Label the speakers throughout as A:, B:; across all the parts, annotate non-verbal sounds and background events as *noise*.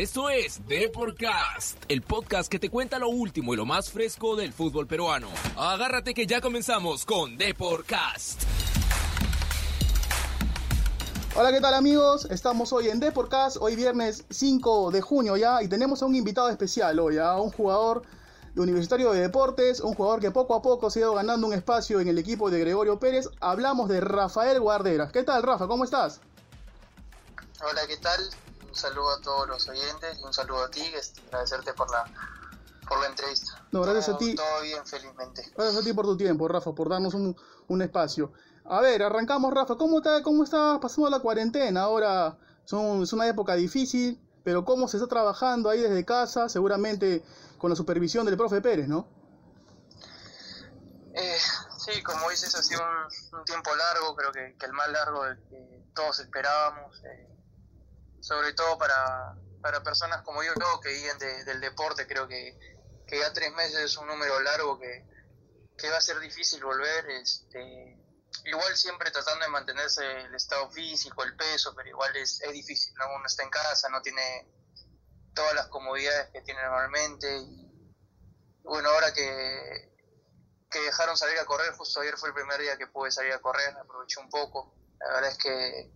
A: Esto es Deporcast, el podcast que te cuenta lo último y lo más fresco del fútbol peruano. Agárrate que ya comenzamos con Deporcast.
B: Hola, ¿qué tal amigos? Estamos hoy en Deporcast, hoy viernes 5 de junio ya, y tenemos a un invitado especial hoy, a un jugador de Universitario de Deportes, un jugador que poco a poco se ha ido ganando un espacio en el equipo de Gregorio Pérez. Hablamos de Rafael Guarderas. ¿Qué tal, Rafa? ¿Cómo estás?
C: Hola, ¿qué tal? Un saludo a todos los oyentes y un saludo a ti, agradecerte por la, por la entrevista.
B: No, gracias
C: todo,
B: a ti.
C: Todo bien, felizmente.
B: Gracias a ti por tu tiempo, Rafa, por darnos un, un espacio. A ver, arrancamos, Rafa. ¿Cómo está, cómo está pasando la cuarentena? Ahora son, es una época difícil, pero ¿cómo se está trabajando ahí desde casa? Seguramente con la supervisión del profe Pérez, ¿no?
C: Eh, sí, como dices, ha sido un, un tiempo largo, creo que, que, el más largo que todos esperábamos. Eh, sobre todo para, para personas como yo, que viven de, del deporte, creo que, que ya tres meses es un número largo que, que va a ser difícil volver. Este, igual siempre tratando de mantenerse el estado físico, el peso, pero igual es, es difícil, ¿no? Uno está en casa, no tiene todas las comodidades que tiene normalmente. Y bueno, ahora que, que dejaron salir a correr, justo ayer fue el primer día que pude salir a correr, aproveché un poco. La verdad es que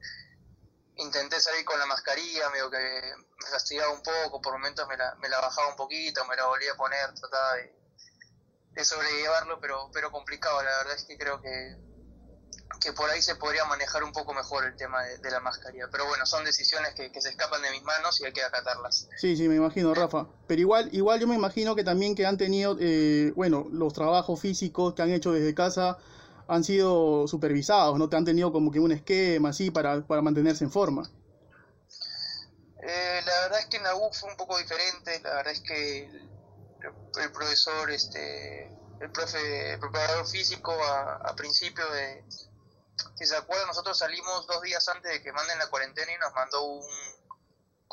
C: intenté salir con la mascarilla, medio que me fastidiaba un poco, por momentos me la, me la bajaba un poquito, me la volvía a poner, trataba de, de sobrellevarlo, pero, pero complicado, la verdad es que creo que, que por ahí se podría manejar un poco mejor el tema de, de la mascarilla. Pero bueno, son decisiones que, que, se escapan de mis manos y hay que acatarlas.
B: Sí, sí, me imagino, Rafa. Pero igual, igual yo me imagino que también que han tenido, eh, bueno, los trabajos físicos que han hecho desde casa han sido supervisados, ¿no? Te han tenido como que un esquema así para, para mantenerse en forma.
C: Eh, la verdad es que en la U fue un poco diferente, la verdad es que el, el profesor, este, el profe, el preparador físico a, a principio de, si se acuerdan, nosotros salimos dos días antes de que manden la cuarentena y nos mandó un,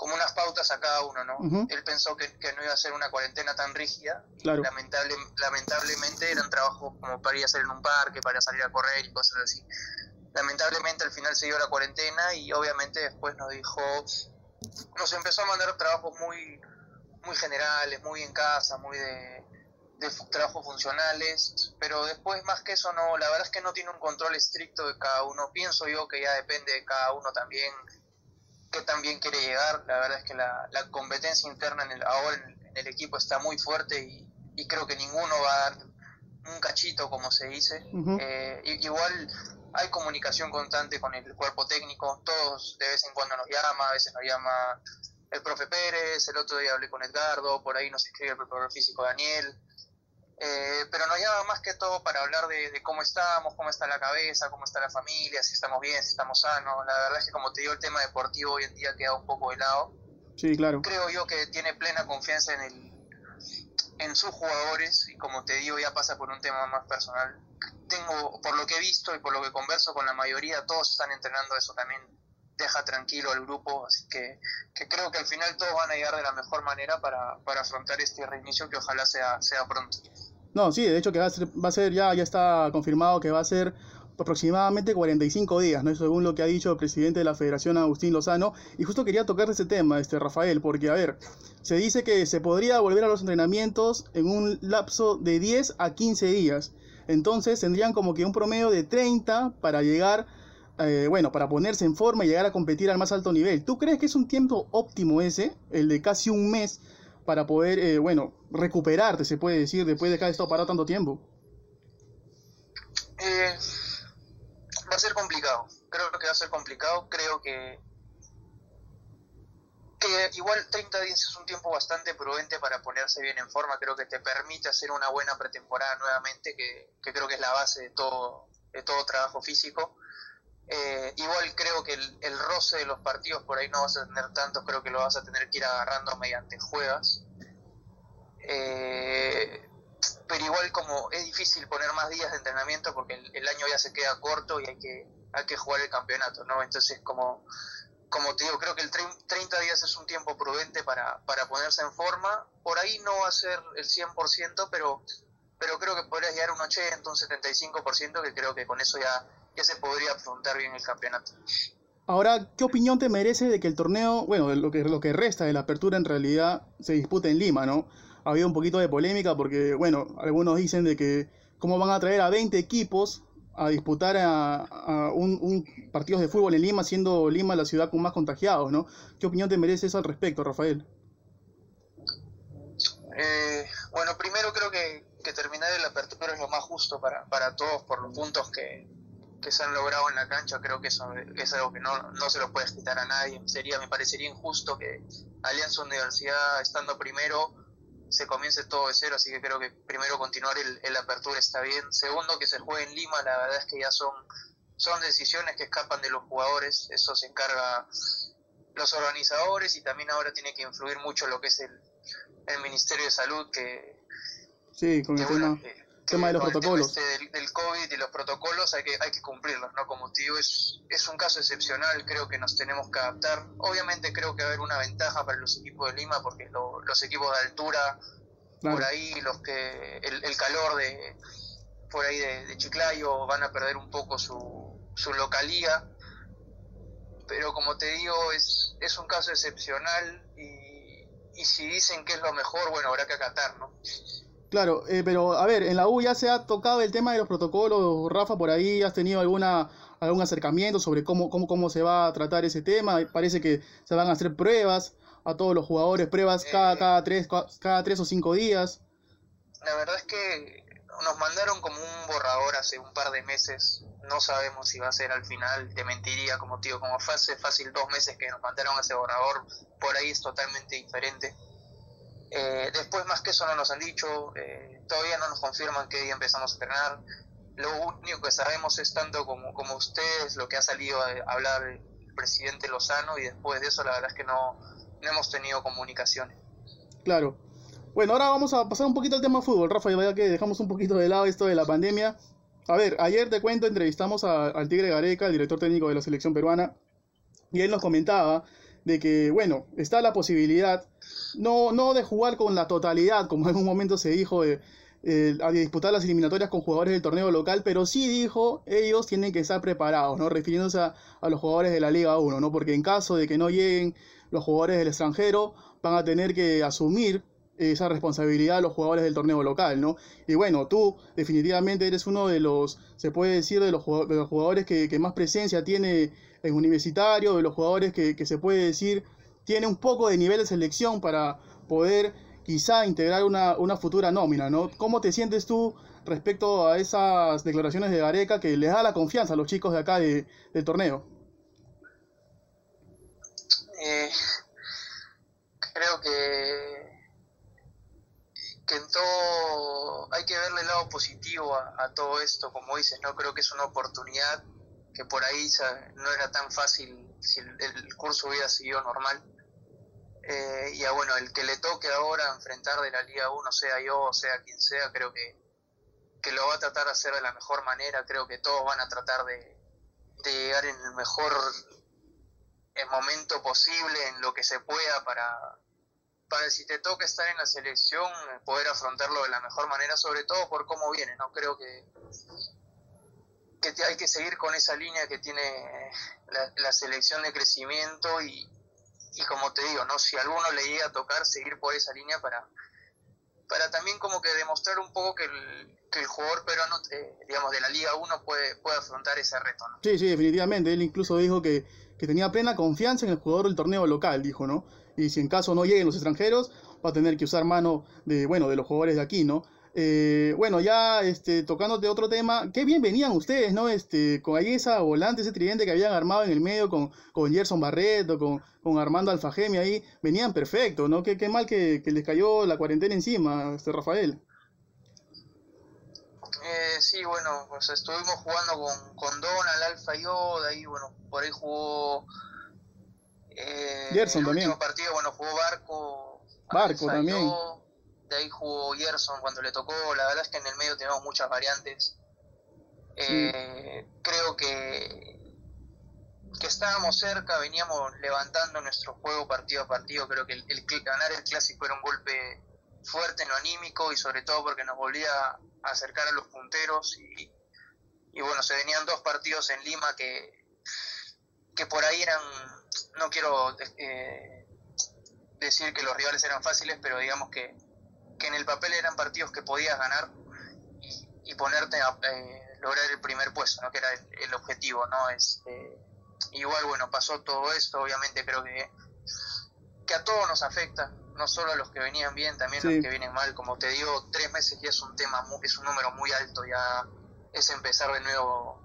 C: como unas pautas a cada uno, ¿no? Uh -huh. Él pensó que, que, no iba a ser una cuarentena tan rígida.
B: Claro.
C: Lamentable, lamentablemente eran trabajos como para ir a hacer en un parque, para salir a correr y cosas así. Lamentablemente al final se dio la cuarentena y obviamente después nos dijo, nos empezó a mandar trabajos muy, muy generales, muy en casa, muy de, de trabajos funcionales, pero después más que eso no, la verdad es que no tiene un control estricto de cada uno. Pienso yo que ya depende de cada uno también que también quiere llegar. La verdad es que la, la competencia interna en el, ahora en el, en el, equipo está muy fuerte y, y, creo que ninguno va a dar un cachito, como se dice. Uh -huh. eh, igual hay comunicación constante con el cuerpo técnico, todos de vez en cuando nos llama, a veces nos llama el profe Pérez, el otro día hablé con Edgardo, por ahí nos escribe el preparador físico Daniel. Eh, pero nos llama más que todo para hablar de, de, cómo estamos, cómo está la cabeza, cómo está la familia, si estamos bien, si estamos sanos. La verdad es que como te digo, el tema deportivo hoy en día queda un poco de lado.
B: Sí, claro.
C: Creo yo que tiene plena confianza en el en sus jugadores y como te digo ya pasa por un tema más personal. Tengo, por lo que he visto y por lo que converso con la mayoría, todos están entrenando eso también deja tranquilo al grupo, así que, que, creo que al final todos van a llegar de la mejor manera para, para afrontar este reinicio que ojalá sea, sea pronto.
B: No, sí, de hecho que va a ser, va a ser ya, ya está confirmado que va a ser aproximadamente 45 días, ¿no? Según lo que ha dicho el presidente de la Federación, Agustín Lozano. Y justo quería tocar ese tema, este Rafael, porque, a ver, se dice que se podría volver a los entrenamientos en un lapso de 10 a 15 días. Entonces tendrían como que un promedio de 30 para llegar, eh, bueno, para ponerse en forma y llegar a competir al más alto nivel. ¿Tú crees que es un tiempo óptimo ese, el de casi un mes, para poder, eh, bueno, recuperarte, se puede decir, después de que has estado parado tanto tiempo?
C: Eh, va a ser complicado. Creo que va a ser complicado. Creo que, que igual 30 días es un tiempo bastante prudente para ponerse bien en forma. Creo que te permite hacer una buena pretemporada nuevamente, que, que creo que es la base de todo, de todo trabajo físico. Eh, igual creo que el, roce de los partidos por ahí no vas a tener tanto, creo que lo vas a tener que ir agarrando mediante juegas. Eh, pero igual como es difícil poner más días de entrenamiento porque el, el, año ya se queda corto y hay que, hay que jugar el campeonato, ¿no? Entonces como, como te digo, creo que el 30 días es un tiempo prudente para, para ponerse en forma. Por ahí no va a ser el 100%, pero, pero creo que podrías llegar a un 80, un 75%, que creo que con eso ya, ya se podría afrontar bien el campeonato.
B: Ahora, ¿qué opinión te merece de que el torneo, bueno, lo que, lo que resta de la apertura en realidad se dispute en Lima, ¿no? Ha habido un poquito de polémica porque, bueno, algunos dicen de que cómo van a traer a 20 equipos a disputar a, un, partidos de fútbol en Lima, siendo Lima la ciudad con más contagiados, ¿no? ¿Qué opinión te merece eso al respecto, Rafael?
C: Eh, bueno, primero creo que, terminar la apertura es lo más justo para, para todos por los puntos que, que se han logrado en la cancha, creo que eso es algo que no, no se lo puede quitar a nadie. Sería, me parecería injusto que Alianza Universidad, estando primero, se comience todo de cero, así que creo que primero continuar el, apertura está bien. Segundo, que se juegue en Lima, la verdad es que ya son, son decisiones que escapan de los jugadores, eso se encarga los organizadores y también ahora tiene que influir mucho lo que es el, el Ministerio de Salud, que,
B: sí, con el tema tema de los protocolos.
C: Este del, COVID y los protocolos hay que, hay que cumplirlos, ¿no? Como te digo, es, es un caso excepcional, creo que nos tenemos que adaptar. Obviamente creo que va a haber una ventaja para los equipos de Lima, porque los equipos de altura, por ahí, los que el, calor de por ahí de, Chiclayo van a perder un poco su, su localía. Pero como te digo, es, es un caso excepcional y, y si dicen que es lo mejor, bueno, habrá que acatar, ¿no?
B: Claro, eh, pero a ver, en la U ya se ha tocado el tema de los protocolos, Rafa, por ahí has tenido alguna algún acercamiento sobre cómo, cómo, cómo se va a tratar ese tema. Parece que se van a hacer pruebas a todos los jugadores, pruebas cada, eh, cada, tres, cada tres o cinco días.
C: La verdad es que nos mandaron como un borrador hace un par de meses. No sabemos si va a ser al final, te mentiría, como tío, como hace fácil dos meses que nos mandaron ese borrador, por ahí es totalmente diferente. Después más que eso no nos han dicho, eh, todavía no nos confirman qué día empezamos a entrenar. Lo único que sabemos es tanto como, como ustedes, lo que ha salido a hablar el presidente Lozano y después de eso la verdad es que no, no hemos tenido comunicaciones.
B: Claro. Bueno, ahora vamos a pasar un poquito al tema fútbol, Rafa, ya que dejamos un poquito de lado esto de la pandemia. A ver, ayer te cuento, entrevistamos al Tigre Gareca, el director técnico de la selección peruana, y él nos comentaba de que, bueno, está la posibilidad, no, no de jugar con la totalidad, como *laughs* en un momento se dijo, de, eh, a disputar las eliminatorias con jugadores del torneo local, pero sí dijo, ellos tienen que estar preparados, ¿no? Refiriéndose a, los jugadores de la Liga 1, ¿no? Porque en caso de que no lleguen los jugadores del extranjero, van a tener que asumir esa responsabilidad de los jugadores del torneo local, ¿no? Y bueno, tú definitivamente eres uno de los, se puede decir, de los, jugadores que más presencia tiene en universitario, de los jugadores que, se puede decir tiene un poco de nivel de selección para poder quizá integrar una, futura nómina, ¿no? ¿Cómo te sientes tú respecto a esas declaraciones de Gareca que les da la confianza a los chicos de acá de, del torneo?
C: Eh, creo que, que en todo hay que verle el lado positivo a, a todo esto, como dices, ¿no? Creo que es una oportunidad que por ahí no era tan fácil si el, curso hubiera seguido normal. Eh, y a, bueno, el que le toque ahora enfrentar de la Liga 1, sea yo o sea quien sea, creo que, que lo va a tratar de hacer de la mejor manera. Creo que todos van a tratar de, llegar en el mejor momento posible, en lo que se pueda para, para si te toca estar en la selección, poder afrontarlo de la mejor manera, sobre todo por cómo viene, ¿no? Creo que que hay que seguir con esa línea que tiene la, selección de crecimiento y, y, como te digo, no si alguno le llega a tocar seguir por esa línea para para también como que demostrar un poco que el, que el jugador peruano, eh, digamos, de la Liga 1 puede, puede afrontar ese reto. ¿no?
B: Sí, sí, definitivamente. Él incluso dijo que, que tenía plena confianza en el jugador del torneo local, dijo, ¿no? Y si en caso no lleguen los extranjeros, va a tener que usar mano de, bueno, de los jugadores de aquí, ¿no? Eh, bueno, ya este, tocándote otro tema, qué bien venían ustedes, ¿no? Este, con ahí esa volante, ese tridente que habían armado en el medio con, con Gerson Barreto, con, con Armando Alfajemi ahí, venían perfecto, ¿no? Qué, qué mal que, les cayó la cuarentena encima, este Rafael.
C: Eh, sí, bueno, pues estuvimos jugando con, con Donald, Alfa y yo, de ahí, bueno, por ahí jugó
B: eh, Gerson el también.
C: partido, bueno, jugó Barco.
B: Barco también
C: de ahí jugó Gerson cuando le tocó, la verdad es que en el medio tenemos muchas variantes. Eh, creo que, que estábamos cerca, veníamos levantando nuestro juego partido a partido, creo que el, ganar el clásico era un golpe fuerte en lo anímico y sobre todo porque nos volvía a acercar a los punteros. Y, y bueno, se venían dos partidos en Lima que, que por ahí eran, no quiero eh, decir que los rivales eran fáciles, pero digamos que, que en el papel eran partidos que podías ganar y, ponerte a eh, lograr el primer puesto, ¿no? que era el, objetivo. ¿no? Este, igual, bueno, pasó todo esto, obviamente creo que, que a todos nos afecta, no solo a los que venían bien, también a los que vienen mal. Como te digo, tres meses ya es un tema, es un número muy alto, ya es empezar de nuevo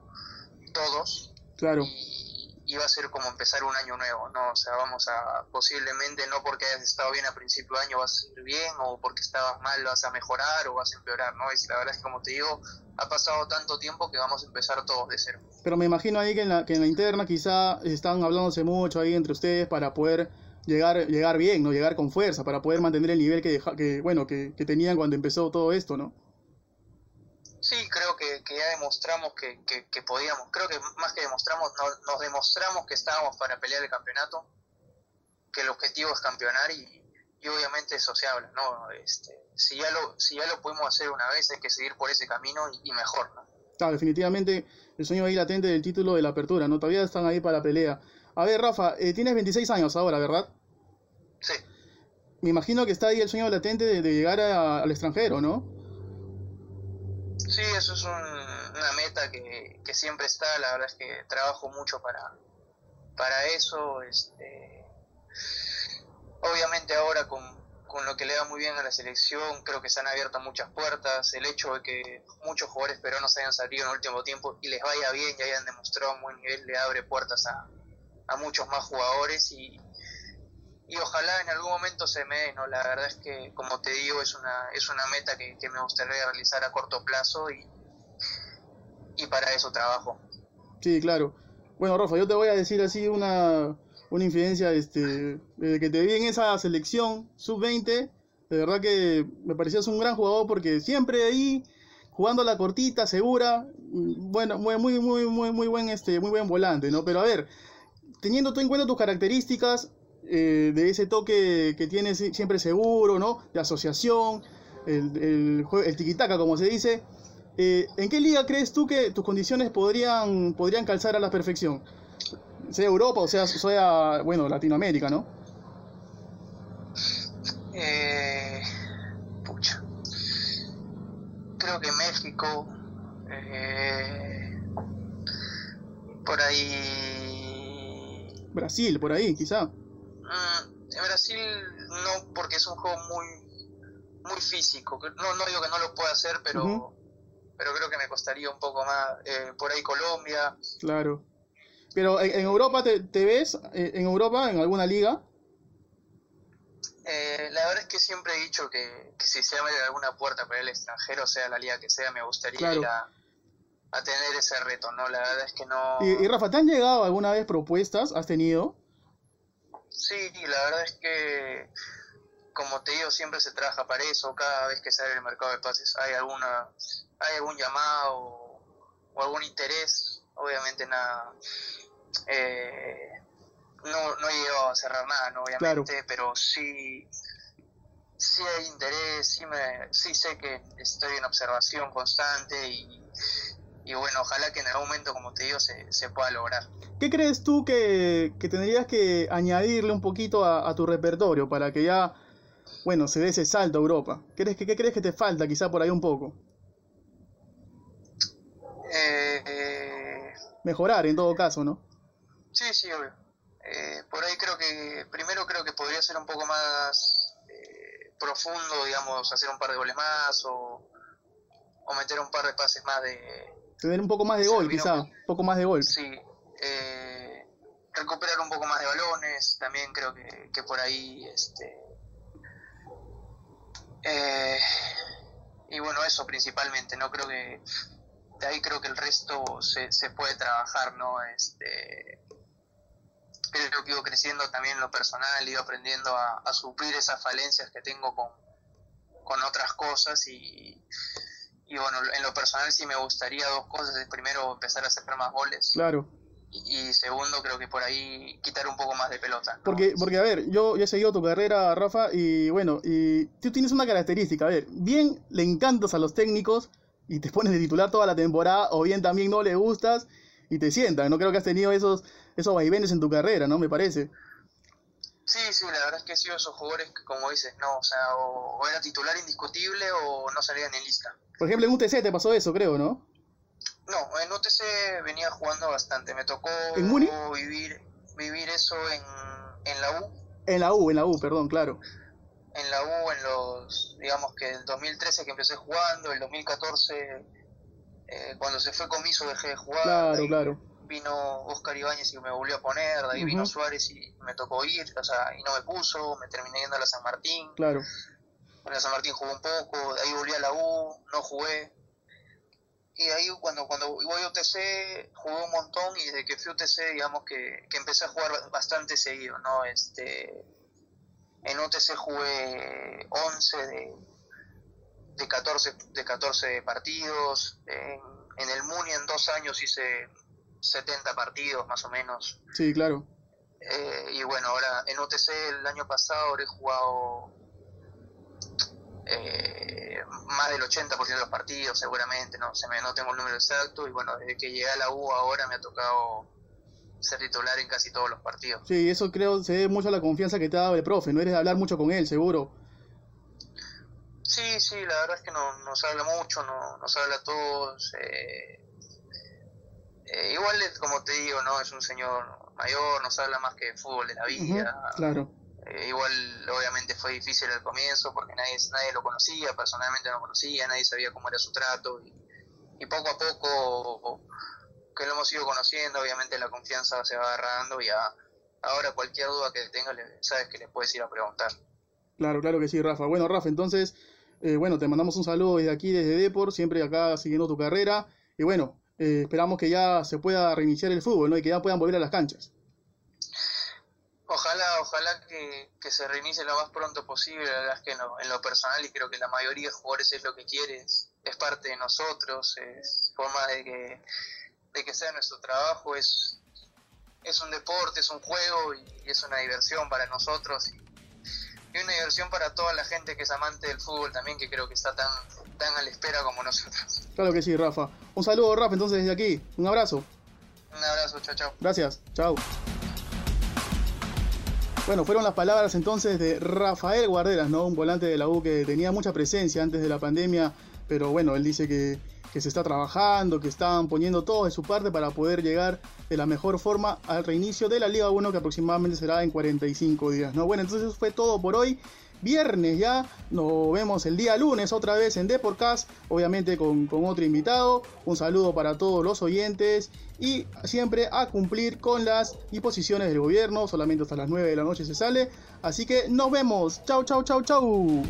C: todos.
B: Claro.
C: Y, va a ser como empezar un año nuevo, ¿no? O sea, vamos a, posiblemente, no porque hayas estado bien a principio de año vas a ir bien, o porque estabas mal vas a mejorar o vas a empeorar, ¿no? Y la verdad es que, como te digo, ha pasado tanto tiempo que vamos a empezar todos de cero.
B: Pero me imagino ahí que en la, que en la interna quizá están hablándose mucho ahí entre ustedes para poder llegar, llegar bien, ¿no? Llegar con fuerza, para poder mantener el nivel que, que bueno, que, que tenían cuando empezó todo esto, ¿no?
C: Sí, creo que, ya demostramos que, que, podíamos, creo que más que demostramos, nos, demostramos que estábamos para pelear el campeonato, que el objetivo es campeonar y, obviamente eso se habla, ¿no? Este, si, ya lo, si ya lo pudimos hacer una vez, hay que seguir por ese camino y, mejor, ¿no?
B: Claro, definitivamente el sueño ahí latente del título de la apertura, ¿no? Todavía están ahí para la pelea. A ver, Rafa, eh, tienes 26 años ahora, ¿verdad?
C: Sí.
B: Me imagino que está ahí el sueño latente de, llegar al extranjero, ¿no?
C: Sí, eso es una meta que, siempre está, la verdad es que trabajo mucho para, eso. Este, obviamente ahora con, lo que le va muy bien a la selección, creo que se han abierto muchas puertas. El hecho de que muchos jugadores peruanos hayan salido en el último tiempo y les vaya bien y hayan demostrado un buen nivel, le abre puertas a, a muchos más jugadores y, y ojalá en algún momento se me dé, ¿no? La verdad es que, como te digo, es una, es una meta que, me gustaría realizar a corto plazo y, y para eso trabajo.
B: Sí, claro. Bueno, Rafa, yo te voy a decir así una, una infidencia, este, desde que te vi en esa selección sub-20, de verdad que me parecías un gran jugador porque siempre ahí jugando la cortita, segura, bueno, muy, muy, muy, muy, muy buen, este, muy buen volante, ¿no? Pero a ver, teniendo tú en cuenta tus características, eh, de ese toque que tiene siempre seguro, ¿no? De asociación, el, el, el tiquitaca, como se dice. Eh, ¿En qué liga crees tú que tus condiciones podrían, podrían calzar a la perfección? Sea Europa o sea, sea bueno, Latinoamérica, ¿no?
C: Eh, pucha. Creo que México. por ahí.
B: Brasil, por ahí, quizá.
C: Mm, en Brasil no, porque es un juego muy muy físico. No, no digo que no lo pueda hacer, pero, pero creo que me costaría un poco más. Eh, por ahí Colombia.
B: Claro. Pero en, Europa, te, ves? Eh, ¿En Europa, en alguna liga?
C: Eh, la verdad es que siempre he dicho que, si se abre alguna puerta para el extranjero, sea la liga que sea, me gustaría ir a, tener ese reto, ¿no? La verdad es que no...
B: Y, y Rafa, ¿te han llegado alguna vez propuestas? ¿Has tenido?
C: Sí, la verdad es que, como te digo, siempre se trabaja para eso. Cada vez que sale el mercado de pases hay alguna, hay algún llamado o, algún interés. Obviamente nada, eh, no, no he llegado a cerrar nada, ¿no? obviamente, pero sí, sí hay interés, sí, me, sí sé que estoy en observación constante y, y bueno, ojalá que en algún momento, como te digo, se, se pueda lograr.
B: ¿Qué crees tú que, tendrías que añadirle un poquito a, tu repertorio para que ya, bueno, se dé ese salto a Europa? ¿Qué crees que, qué crees que te falta quizá por ahí un poco?
C: Eh,
B: Mejorar en todo caso, ¿no?
C: Sí, sí, obvio. Eh, por ahí creo que, primero creo que podría ser un poco más eh, profundo, digamos, hacer un par de goles más o, o meter un par de pases más de,
B: Tener un poco más de gol, quizá. Un poco más de gol.
C: Sí. Eh, recuperar un poco más de balones. También creo que, por ahí. este eh, Y bueno, eso principalmente. No creo que. De ahí creo que el resto se, se puede trabajar, ¿no? Este creo que iba creciendo también lo personal, iba aprendiendo a, a suplir esas falencias que tengo con, con otras cosas y, y bueno, en lo personal sí me gustaría dos cosas. Primero, empezar a hacer más goles.
B: Claro.
C: Y, segundo, creo que por ahí quitar un poco más de pelota.
B: Porque, porque a ver, yo, he seguido tu carrera, Rafa, y bueno, y tú tienes una característica. A ver, bien le encantas a los técnicos y te pones de titular toda la temporada, o bien también no le gustas y te sientan. No creo que has tenido esos, esos vaivenes en tu carrera, ¿no? Me parece.
C: Sí, sí, la verdad es que he sido esos jugadores que, como dices, no, o sea, o, era titular indiscutible o no salían en lista.
B: Por ejemplo, en UTC te pasó eso, creo, ¿no?
C: No, en UTC venía jugando bastante. Me tocó vivir vivir eso en, en la U.
B: En la U, en la U, perdón, claro.
C: En la U, en los, digamos que el 2013 que empecé jugando, el 2014, eh, cuando se fue Comiso dejé de jugar.
B: Claro, claro
C: vino Oscar Ibáñez y me volvió a poner, de ahí vino Suárez y me tocó ir, o sea, y no me puso, me terminé yendo a la San Martín.
B: Claro.
C: En la San Martín jugué un poco, de ahí volví a la U, no jugué. Y ahí cuando, cuando voy a UTC jugué un montón y desde que fui a UTC digamos que, que empecé a jugar bastante seguido, ¿no? Este, en UTC jugué 11 de, de 14, de 14 partidos, en, en el Muni en dos años hice 70 partidos más o menos.
B: Sí, claro.
C: Eh, y bueno, ahora en OTC el año pasado he jugado eh, más del 80% de los partidos, seguramente, no, se me, no tengo el número exacto. Y bueno, desde que llegué a la U ahora me ha tocado ser titular en casi todos los partidos.
B: Sí, eso creo se debe mucho a la confianza que te ha dado el profe, no eres de hablar mucho con él, seguro.
C: Sí, sí, la verdad es que no, nos habla mucho, no, nos habla a todos. Eh, eh, igual, como te digo, no es un señor mayor, nos habla más que de fútbol de la vida.
B: claro.
C: Eh, igual, obviamente, fue difícil al comienzo porque nadie, nadie lo conocía, personalmente no lo conocía, nadie sabía cómo era su trato. Y, poco a poco que lo hemos ido conociendo, obviamente la confianza se va agarrando y ahora cualquier duda que tenga, sabes que le puedes ir a preguntar.
B: Claro, claro que sí, Rafa. Bueno, Rafa, entonces, eh, bueno, te mandamos un saludo desde aquí, desde Depor, siempre acá siguiendo tu carrera. Y bueno, eh, esperamos que ya se pueda reiniciar el fútbol ¿no? y que ya puedan volver a las canchas.
C: Ojalá, ojalá que, se reinicie lo más pronto posible. La verdad es que en lo personal, y creo que la mayoría de jugadores es lo que quiere, es, parte de nosotros, es forma de que, de que sea nuestro trabajo, es, es un deporte, es un juego y es una diversión para nosotros. Y, y una diversión para toda la gente que es amante del fútbol también, que creo que está tan, tan a la espera como nosotros.
B: Claro que sí, Rafa. Un saludo, Rafa, entonces desde aquí. Un abrazo.
C: Un abrazo, chao, chao.
B: Gracias, chao. Bueno, fueron las palabras entonces de Rafael Guarderas, ¿no? Un volante de la U que tenía mucha presencia antes de la pandemia, pero bueno, él dice que que se está trabajando, que están poniendo todo de su parte para poder llegar de la mejor forma al reinicio de la Liga 1 que aproximadamente será en 45 días. ¿no? Bueno, entonces fue todo por hoy. Viernes ya, nos vemos el día lunes otra vez en Deporcast, obviamente con, con otro invitado. Un saludo para todos los oyentes y siempre a cumplir con las disposiciones del gobierno, solamente hasta las 9 de la noche se sale. Así que nos vemos, chau, chau, chau, chau.